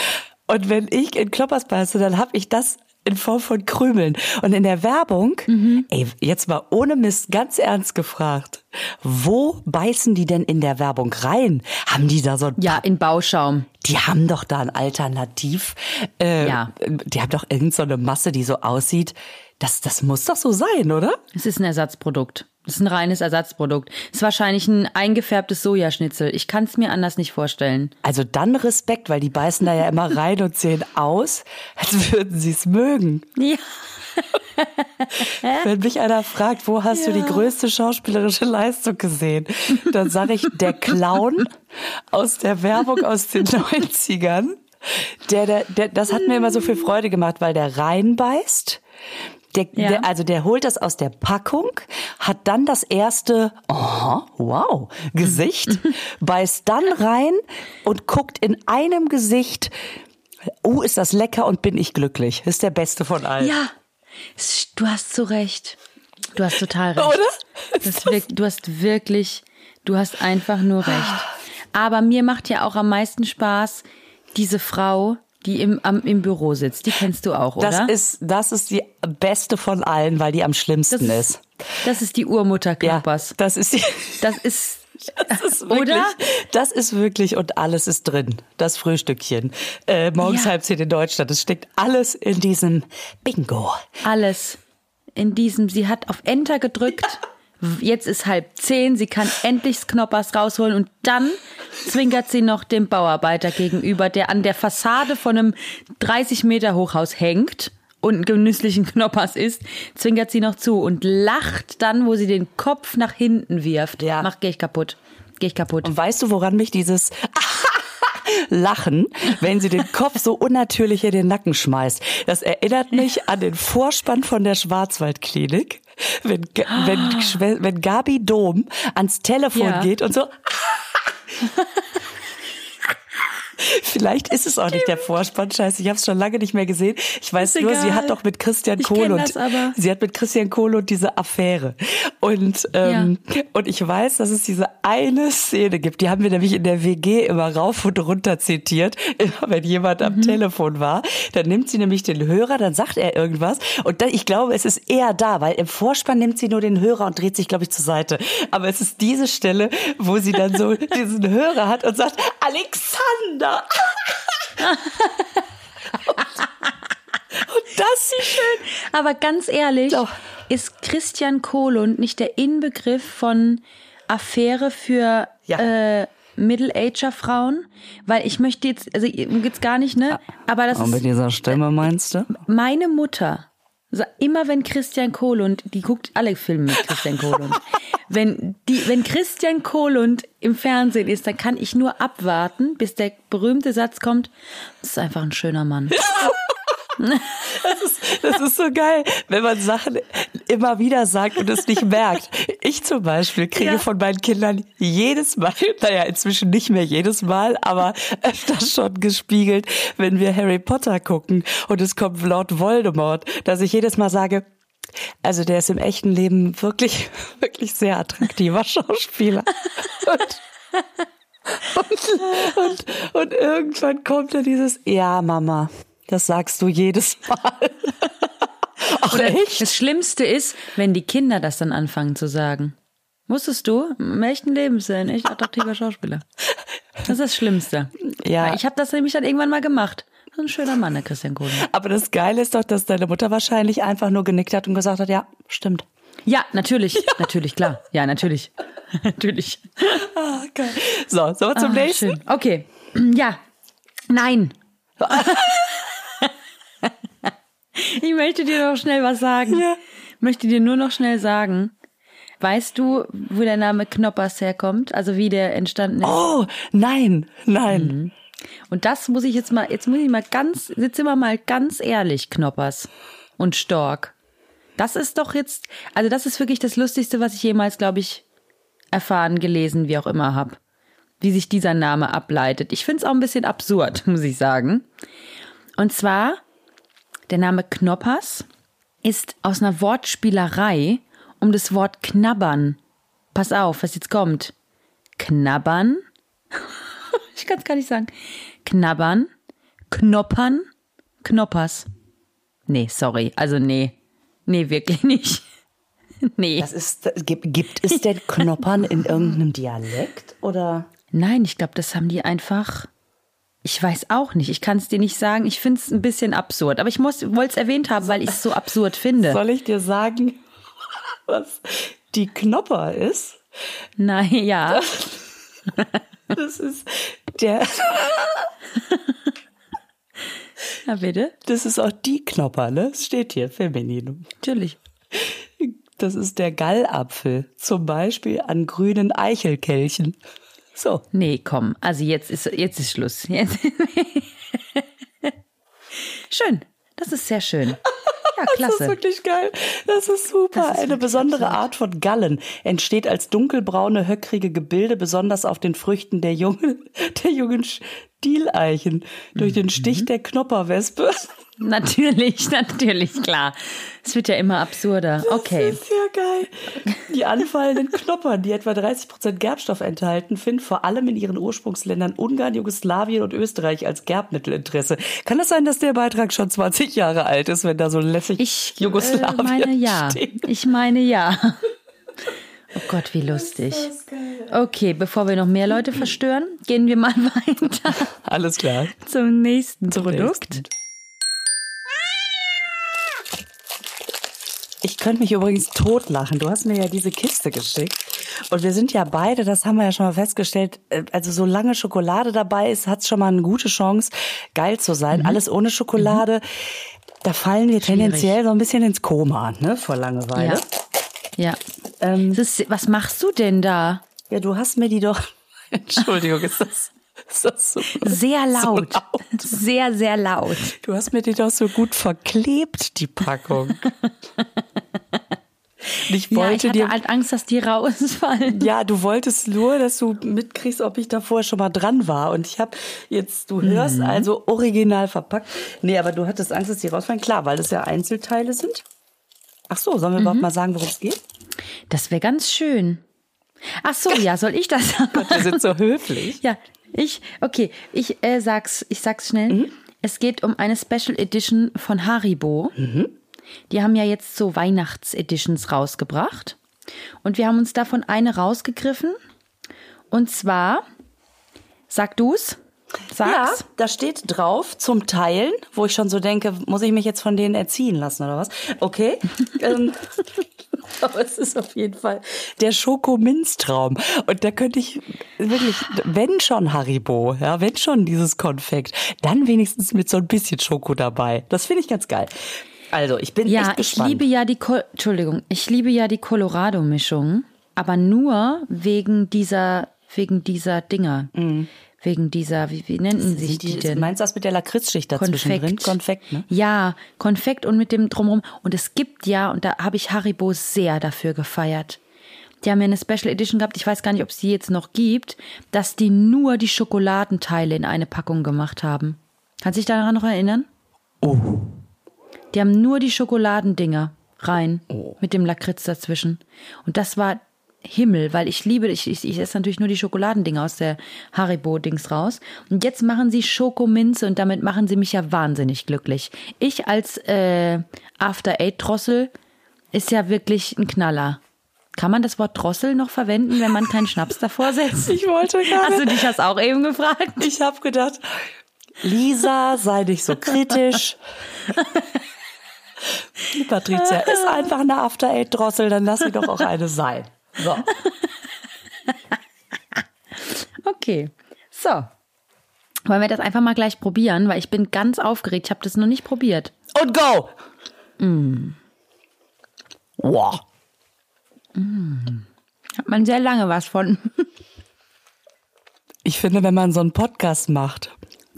Und wenn ich in Knoppers beiße, dann habe ich das in Form von Krümeln. Und in der Werbung, ey, jetzt mal ohne Mist, ganz ernst gefragt, wo beißen die denn in der Werbung rein? Haben die da so ein Ja, in Bauschaum. die haben doch da ein Alternativ. Äh, Ja. Die haben doch irgend so eine Masse, die so aussieht. Das, das muss doch so sein, oder? Es ist ein Ersatzprodukt. Es ist ein reines Ersatzprodukt. Es ist wahrscheinlich ein eingefärbtes Sojaschnitzel. Ich kann es mir anders nicht vorstellen. Also dann Respekt, weil die beißen da ja immer rein und sehen aus, als würden sie es mögen. Ja. Wenn mich einer fragt, wo hast du die größte schauspielerische Leistung gesehen, dann sage ich, der Clown aus der Werbung aus den 90ern. Der, der, der, das hat mir immer so viel Freude gemacht, weil der reinbeißt. Der, Ja. der, also der holt das aus der Packung, hat dann das erste, oh, wow, Gesicht, beißt dann rein und guckt in einem Gesicht, oh, ist das lecker und bin ich glücklich. Ist der beste von allen. Ja. Du hast so recht. Du hast total recht. Oder? Hast, wirk- du hast wirklich, du hast einfach nur recht. Aber mir macht ja auch am meisten Spaß diese Frau, die im, am, im Büro sitzt. Die kennst du auch, Das oder? ist, das ist die beste von allen, weil die am schlimmsten das ist. Das ist die Urmutter Ja, Knoppers. das ist die, Das ist, das ist wirklich, oder? Das ist wirklich und alles ist drin. Das Frühstückchen. Äh, morgens Ja. halb zehn in Deutschland. Es steckt alles in diesem Bingo. Alles in diesem, sie hat auf Enter gedrückt. Jetzt ist halb zehn, sie kann endlich Knoppers rausholen und dann zwinkert sie noch dem Bauarbeiter gegenüber, der an der Fassade von einem 30 Meter Hochhaus hängt und einen genüsslichen Knoppers isst, zwinkert sie noch zu und lacht dann, wo sie den Kopf nach hinten wirft. Ja. Mach, geh ich kaputt. Geh ich kaputt. Und weißt du, woran mich dieses Lachen, wenn sie den Kopf so unnatürlich in den Nacken schmeißt. Das erinnert mich an den Vorspann von der Schwarzwaldklinik, wenn, wenn, Schwe- wenn Gabi Dom ans Telefon Ja. geht und so. Vielleicht ist es auch nicht der Vorspann, scheiße, ich habe es schon lange nicht mehr gesehen. Ich weiß nur, sie egal. hat doch mit Christian Kohl und sie hat mit Christian Kohl und diese Affäre. Und ähm, und ich weiß, dass es diese eine Szene gibt, die haben wir nämlich in der WG immer rauf und runter zitiert, immer wenn jemand Mhm. am Telefon war. Dann nimmt sie nämlich den Hörer, dann sagt er irgendwas und dann, ich glaube, es ist eher da, weil im Vorspann nimmt sie nur den Hörer und dreht sich, glaube ich, zur Seite. Aber es ist diese Stelle, wo sie dann so diesen Hörer hat und sagt, Alexander! Das ist schön. Aber ganz ehrlich, Doch. Ist Christian Kohlund nicht der Inbegriff von Affäre für Ja. äh, Middle-Ager Frauen? Weil ich möchte jetzt, also geht's gar nicht, ne? Aber das Und mit ist dieser Stimme meinst du? meine Mutter. Immer wenn Christian Kohlund, die guckt alle Filme mit Christian Kohlund. wenn die, wenn Christian Kohlund im Fernsehen ist, dann kann ich nur abwarten, bis der berühmte Satz kommt. Das ist einfach ein schöner Mann. Das ist so geil, wenn man Sachen immer wieder sagt und es nicht merkt. Ich zum Beispiel kriege Ja. von meinen Kindern jedes Mal, naja, inzwischen nicht mehr jedes Mal, aber öfter schon gespiegelt, wenn wir Harry Potter gucken und es kommt Lord Voldemort, dass ich jedes Mal sage, also der ist im echten Leben wirklich, wirklich sehr attraktiver Schauspieler. Und und, und, und irgendwann kommt dann dieses, ja, Mama, das sagst du jedes Mal. Ach, echt? Das Schlimmste ist, wenn die Kinder das dann anfangen zu sagen. Wusstest du, im echten Leben ist er ein echt attraktiver Schauspieler. Das ist das Schlimmste. Ja. Ich habe das nämlich dann irgendwann mal gemacht. Ein schöner Mann, der Christian Kohlund. Aber das Geile ist doch, dass deine Mutter wahrscheinlich einfach nur genickt hat und gesagt hat, ja, stimmt. Ja, natürlich. Natürlich, klar. Ja, natürlich. natürlich. Ah, geil. So, wir zum Ah, nächsten? schön. Okay. Ja. Nein. Ich möchte dir noch schnell was sagen. Ja. Möchte dir nur noch schnell sagen. Weißt du, wo der Name Knoppers herkommt? Also wie der entstanden ist? Oh, nein, nein. Und das muss ich jetzt mal, jetzt muss ich mal ganz, jetzt sind wir mal ganz ehrlich, Knoppers und Stork. Das ist doch jetzt, also das ist wirklich das Lustigste, was ich jemals, glaube ich, erfahren, gelesen, wie auch immer habe. Wie sich dieser Name ableitet. Ich finde es auch ein bisschen absurd, muss ich sagen. Und zwar, der Name Knoppers ist aus einer Wortspielerei um das Wort knabbern. Pass auf, was jetzt kommt. Knabbern ich kann es gar nicht sagen. Knabbern, knoppern, knoppers. Nee, sorry. Also nee. Nee, wirklich nicht. Nee. Das ist, gibt, gibt es denn Knoppern in irgendeinem Dialekt oder? Nein, ich glaube, das haben die einfach. Ich weiß auch nicht. Ich kann es dir nicht sagen. Ich finde es ein bisschen absurd. Aber ich wollte es erwähnt haben, weil ich es so absurd finde. Soll ich dir sagen, was die Knopper ist? Nein, ja. Das ist der, Na bitte. das ist auch die Knopper, ne? Es steht hier, Femininum. Natürlich. Das ist der Gallapfel, zum Beispiel an grünen Eichelkelchen. So. Nee, komm. Also jetzt ist, jetzt ist Schluss. Jetzt. schön. Das ist sehr schön. Ja, Das ist klasse. wirklich geil. Das ist super. Das ist Eine besondere absurd. Art von Gallen entsteht als dunkelbraune, höckrige Gebilde, besonders auf den Früchten der jungen, der jungen Stieleichen durch den Stich Mhm. der Knopperwespe. Natürlich, natürlich, klar. Es wird ja immer absurder. Okay. Das ist ja geil. Die anfallenden Knoppern, die etwa 30 Prozent Gerbstoff enthalten, finden vor allem in ihren Ursprungsländern Ungarn, Jugoslawien und Österreich als Gerbmittelinteresse. Kann es sein, dass der Beitrag schon 20 Jahre alt ist, wenn da so lässig Ich Jugoslawien äh, meine ja. Ich meine ja. Oh Gott, wie lustig. Okay, bevor wir noch mehr Leute verstören, gehen wir mal weiter Alles klar. zum nächsten Zum Produkt. nächsten. Ich könnte mich übrigens totlachen. Du hast mir ja diese Kiste geschickt. Und wir sind ja beide, das haben wir ja schon mal festgestellt, äh, also solange Schokolade dabei ist, hat es schon mal eine gute Chance, geil zu sein. Mhm. Alles ohne Schokolade, da fallen wir tendenziell so ein bisschen ins Koma, ne, vor Langeweile. Ja. Ja. Ähm, ist, was machst du denn da? ja, du hast mir die doch. Entschuldigung, ist das, ist das so? Sehr laut. So laut. Sehr, sehr laut. Du hast mir die doch so gut verklebt, die Packung. Ich Ja, ich wollte hatte dir. halt Angst, dass die rausfallen. Ja, du wolltest nur, dass du mitkriegst, ob ich davor schon mal dran war. Und ich habe jetzt, du hörst also original verpackt. Nee, aber du hattest Angst, dass die rausfallen. Klar, weil das ja Einzelteile sind. Ach so, sollen wir überhaupt mal sagen, worum es geht? Das wäre ganz schön. Ach so, ja, soll ich das sagen? Wir sind so höflich. Ja, ich, okay, ich äh, sag's, ich sag's schnell. Mhm. Es geht um eine Special Edition von Haribo. Mhm. Die haben ja jetzt so Weihnachts-Editions rausgebracht. Und wir haben uns davon eine rausgegriffen. Und zwar, sag du's? Sag's. Ja, da steht drauf zum Teilen, wo ich schon so denke, muss ich mich jetzt von denen erziehen lassen oder was? Okay. ähm, aber es ist auf jeden Fall der Schokominztraum. Und da könnte ich wirklich, wenn schon Haribo, ja, wenn schon dieses Konfekt, dann wenigstens mit so ein bisschen Schoko dabei. Das finde ich ganz geil. Also, ich bin Ja, echt ich gespannt. liebe ja die, Entschuldigung, ich liebe ja die Colorado-Mischung, aber nur wegen dieser, wegen dieser Dinger. Wegen dieser, wie, wie nennen sich die, die, denn? meinst du das mit der Lakritzschicht dazwischen Konfekt. drin? Konfekt, ne? Ja, Konfekt und mit dem drumherum. Und es gibt ja, und da habe ich Haribo sehr dafür gefeiert. Die haben ja eine Special Edition gehabt, ich weiß gar nicht, ob es die jetzt noch gibt, dass die nur die Schokoladenteile in eine Packung gemacht haben. Kannst du dich daran noch erinnern? Oh. Die haben nur die Schokoladendinger rein Oh. mit dem Lakritz dazwischen. Und das war Himmel, weil ich liebe, ich, ich, ich esse natürlich nur die Schokoladendinger aus der Haribo-Dings raus. Und jetzt machen sie Schokominze und damit machen sie mich ja wahnsinnig glücklich. Ich als äh, After-Eight-Drossel ist ja wirklich ein Knaller. Kann man das Wort Drossel noch verwenden, wenn man keinen Schnaps davor setzt? Ich wollte gerade. Hast du dich das auch eben gefragt? Ich habe gedacht, Lisa, sei nicht so kritisch. Patricia ist einfach eine After-Eight-Drossel, dann lass sie doch auch eine sein. So. Okay. So. Wollen wir das einfach mal gleich probieren, weil ich bin ganz aufgeregt. Ich habe das noch nicht probiert. Und go! Mm. Wow. Hat man sehr lange was von. Ich finde, wenn man so einen Podcast macht,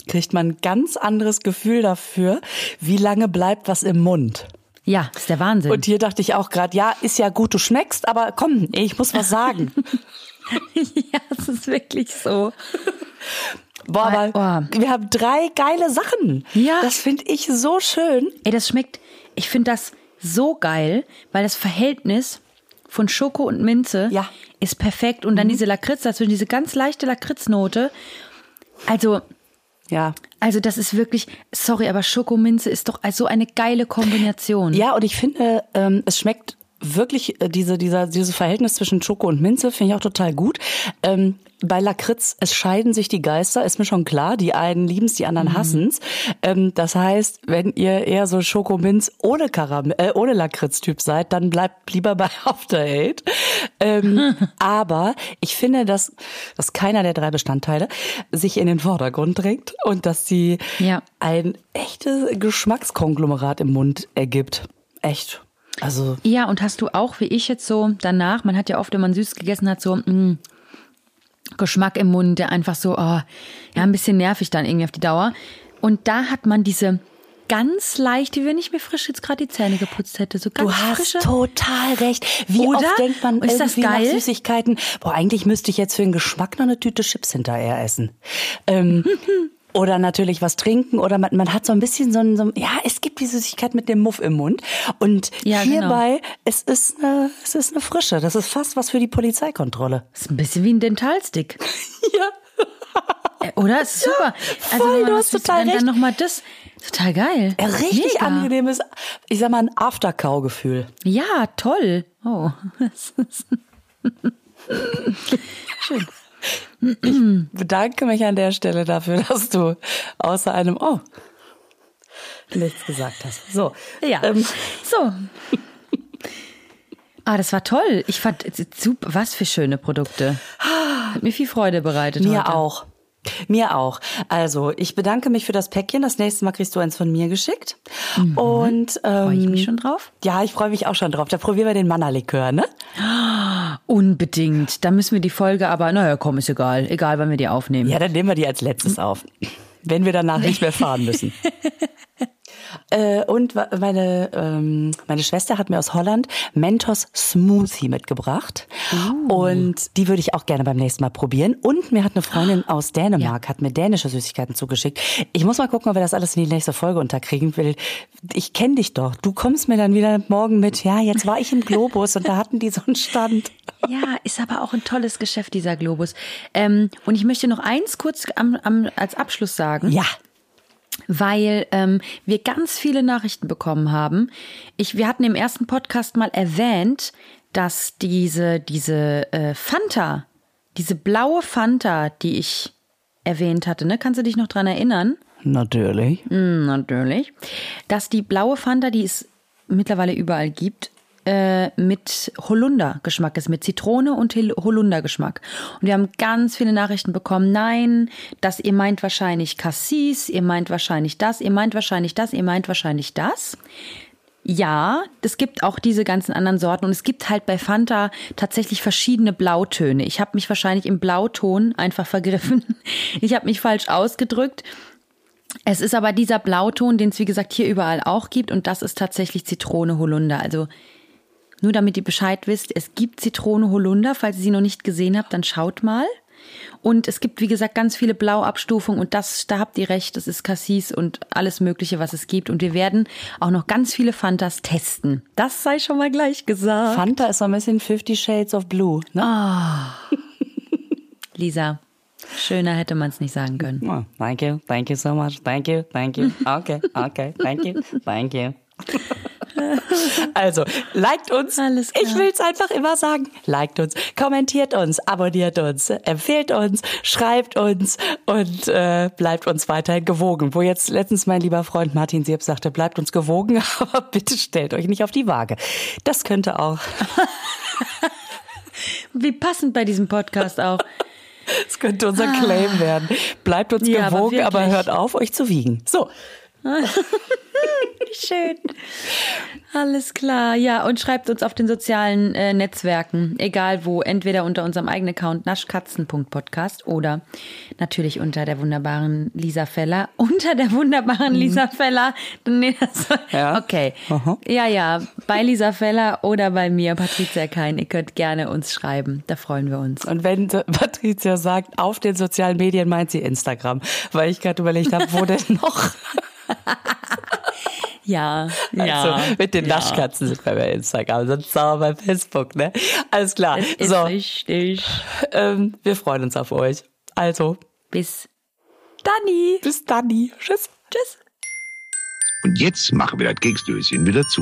kriegt man ein ganz anderes Gefühl dafür, wie lange bleibt was im Mund. Ja, ist der Wahnsinn. Und hier dachte ich auch gerade, ja, ist ja gut, du schmeckst, aber komm, ich muss was sagen. ja, es ist wirklich so. Boah, aber Oh. wir haben drei geile Sachen. Ja. Das finde ich so schön. Ey, das schmeckt, ich finde das so geil, weil das Verhältnis von Schoko und Minze Ja. Mhm. ist perfekt. Und dann diese Lakritz dazwischen, diese ganz leichte Lakritznote. Also, Ja. also das ist wirklich, sorry, aber Schokominze ist doch so eine geile Kombination. Ja, und ich finde, ähm, es schmeckt wirklich äh, diese, dieser, dieses Verhältnis zwischen Schoko und Minze finde ich auch total gut. Ähm, bei Lakritz, es scheiden sich die Geister, ist mir schon klar. Die einen lieben's, die anderen hassen's. Ähm, das heißt, wenn ihr eher so Schokominz ohne Karamell, äh, ohne Lakritz-Typ seid, dann bleibt lieber bei After Eight. Ähm, aber ich finde, dass, dass keiner der drei Bestandteile sich in den Vordergrund drängt und dass sie Ja. ein echtes Geschmackskonglomerat im Mund ergibt. Echt. Also, Ja, und hast du auch, wie ich jetzt so danach, man hat ja oft, wenn man süß gegessen hat, so mh, Geschmack im Mund, der einfach so, oh, ja, ein bisschen nervig dann irgendwie auf die Dauer. Und da hat man diese ganz leicht, wie wenn ich mir frisch jetzt gerade die Zähne geputzt hätte, so ganz du hast frische. total recht. Wie Oder? oft denkt man Ist das irgendwie geil? nach Süßigkeiten, boah, eigentlich müsste ich jetzt für den Geschmack noch eine Tüte Chips hinterher essen. Ähm, oder natürlich was trinken oder man, man hat so ein bisschen so ein, so ein, ja, es gibt die Süßigkeit mit dem Muff im Mund und Ja, genau. hierbei, es ist eine, es ist eine Frische. Das ist fast was für die Polizeikontrolle. ist ein bisschen wie ein Dentalstick. Ja. Äh, Oder? Ist super. Also voll, wenn man du hast total dann, dann recht. nochmal das. Total geil. Richtig Mega. angenehmes, ich sag mal, ein Afterkau-Gefühl. Ja, toll. Oh. Das ist- bedanke mich an der Stelle dafür, dass du außer einem Oh nichts gesagt hast. So. Ja. Ähm, so. Ah, das war toll. Ich fand super, was für schöne Produkte. Hat mir viel Freude bereitet mir heute. auch. Mir auch. Also, ich bedanke mich für das Päckchen. Das nächste Mal kriegst du eins von mir geschickt. Und ähm, Freue Mhm. ich mich schon drauf? Ja, ich freue mich auch schon drauf. Da probieren wir den Manna-Likör, ne? Unbedingt. Da müssen wir die Folge aber, naja, komm, ist egal. Egal, wann wir die aufnehmen. Ja, dann nehmen wir die als letztes auf. Wenn wir danach nicht mehr fahren müssen. Äh, und meine, ähm, meine Schwester hat mir aus Holland Mentos Smoothie mitgebracht. Und die würde ich auch gerne beim nächsten Mal probieren. Und mir hat eine Freundin aus Dänemark, hat mir dänische Süßigkeiten zugeschickt. Ich muss mal gucken, ob wir das alles in die nächste Folge unterkriegen will. Ich kenne dich doch. Du kommst mir dann wieder morgen mit, ja, jetzt war ich im Globus und da hatten die so einen Stand. Ja, ist aber auch ein tolles Geschäft, dieser Globus. Ähm, und ich möchte noch eins kurz am, am, als Abschluss sagen. Ja. Weil ähm, wir ganz viele Nachrichten bekommen haben. Ich, wir hatten im ersten Podcast mal erwähnt, dass diese, diese äh, Fanta, diese blaue Fanta, die ich erwähnt hatte, ne? Kannst du dich noch dran erinnern? Natürlich. Mm, natürlich. Dass die blaue Fanta, die es mittlerweile überall gibt, äh, mit Holunder-Geschmack ist, mit Zitrone und Holunder-Geschmack. Und wir haben ganz viele Nachrichten bekommen. Nein, dass ihr meint wahrscheinlich Cassis, ihr meint wahrscheinlich das, ihr meint wahrscheinlich das, ihr meint wahrscheinlich das. Ja, es gibt auch diese ganzen anderen Sorten und es gibt halt bei Fanta tatsächlich verschiedene Blautöne. Ich habe mich wahrscheinlich im Blauton einfach vergriffen. Ich habe mich falsch ausgedrückt. Es ist aber dieser Blauton, den es wie gesagt hier überall auch gibt und das ist tatsächlich Zitrone Holunder. Also nur damit ihr Bescheid wisst, es gibt Zitrone Holunder. Falls ihr sie noch nicht gesehen habt, dann schaut mal. Und es gibt, wie gesagt, ganz viele Blauabstufungen und das, da habt ihr recht, das ist Cassis und alles Mögliche, was es gibt. Und wir werden auch noch ganz viele Fantas testen. Das sei schon mal gleich gesagt. Fanta ist so ein bisschen Fifty Shades of Blue, ne? Oh. Lisa, schöner hätte man es nicht sagen können. Oh, thank you, thank you so much, thank you, thank you, okay, okay, thank you, thank you. Also, liked uns. Alles klar. Ich will es einfach immer sagen. Liked uns, kommentiert uns, abonniert uns, empfehlt uns, schreibt uns und äh, bleibt uns weiterhin gewogen. Wo jetzt letztens mein lieber Freund Martin Sieb sagte, bleibt uns gewogen, aber bitte stellt euch nicht auf die Waage. Das könnte auch. Wie passend bei diesem Podcast auch. Das könnte unser Claim werden. Bleibt uns Ja, aber gewogen, aber, wirklich. hört auf, euch zu wiegen. So. Schön. Alles klar. Ja, und schreibt uns auf den sozialen äh, Netzwerken, egal wo, entweder unter unserem eigenen Account naschkatzen.podcast oder natürlich unter der wunderbaren Lisa Feller. Unter der wunderbaren Lisa Feller. Nee, das, Ja. Okay. Aha. Ja, ja, bei Lisa Feller oder bei mir, Patricia Kein. Ihr könnt gerne uns schreiben. Da freuen wir uns. Und wenn Patricia sagt, auf den sozialen Medien meint sie Instagram, weil ich gerade überlegt habe, wo denn noch? Ja, ja. Also mit den ja. Naschkatzen sind wir bei Instagram, sonst sind wir bei Facebook, ne? Alles klar. Ist So, richtig. ähm, wir freuen uns auf euch. Also, Bis Dani. Bis Dani. Tschüss. Tschüss. Und jetzt machen wir das Keksdöschen wieder zu.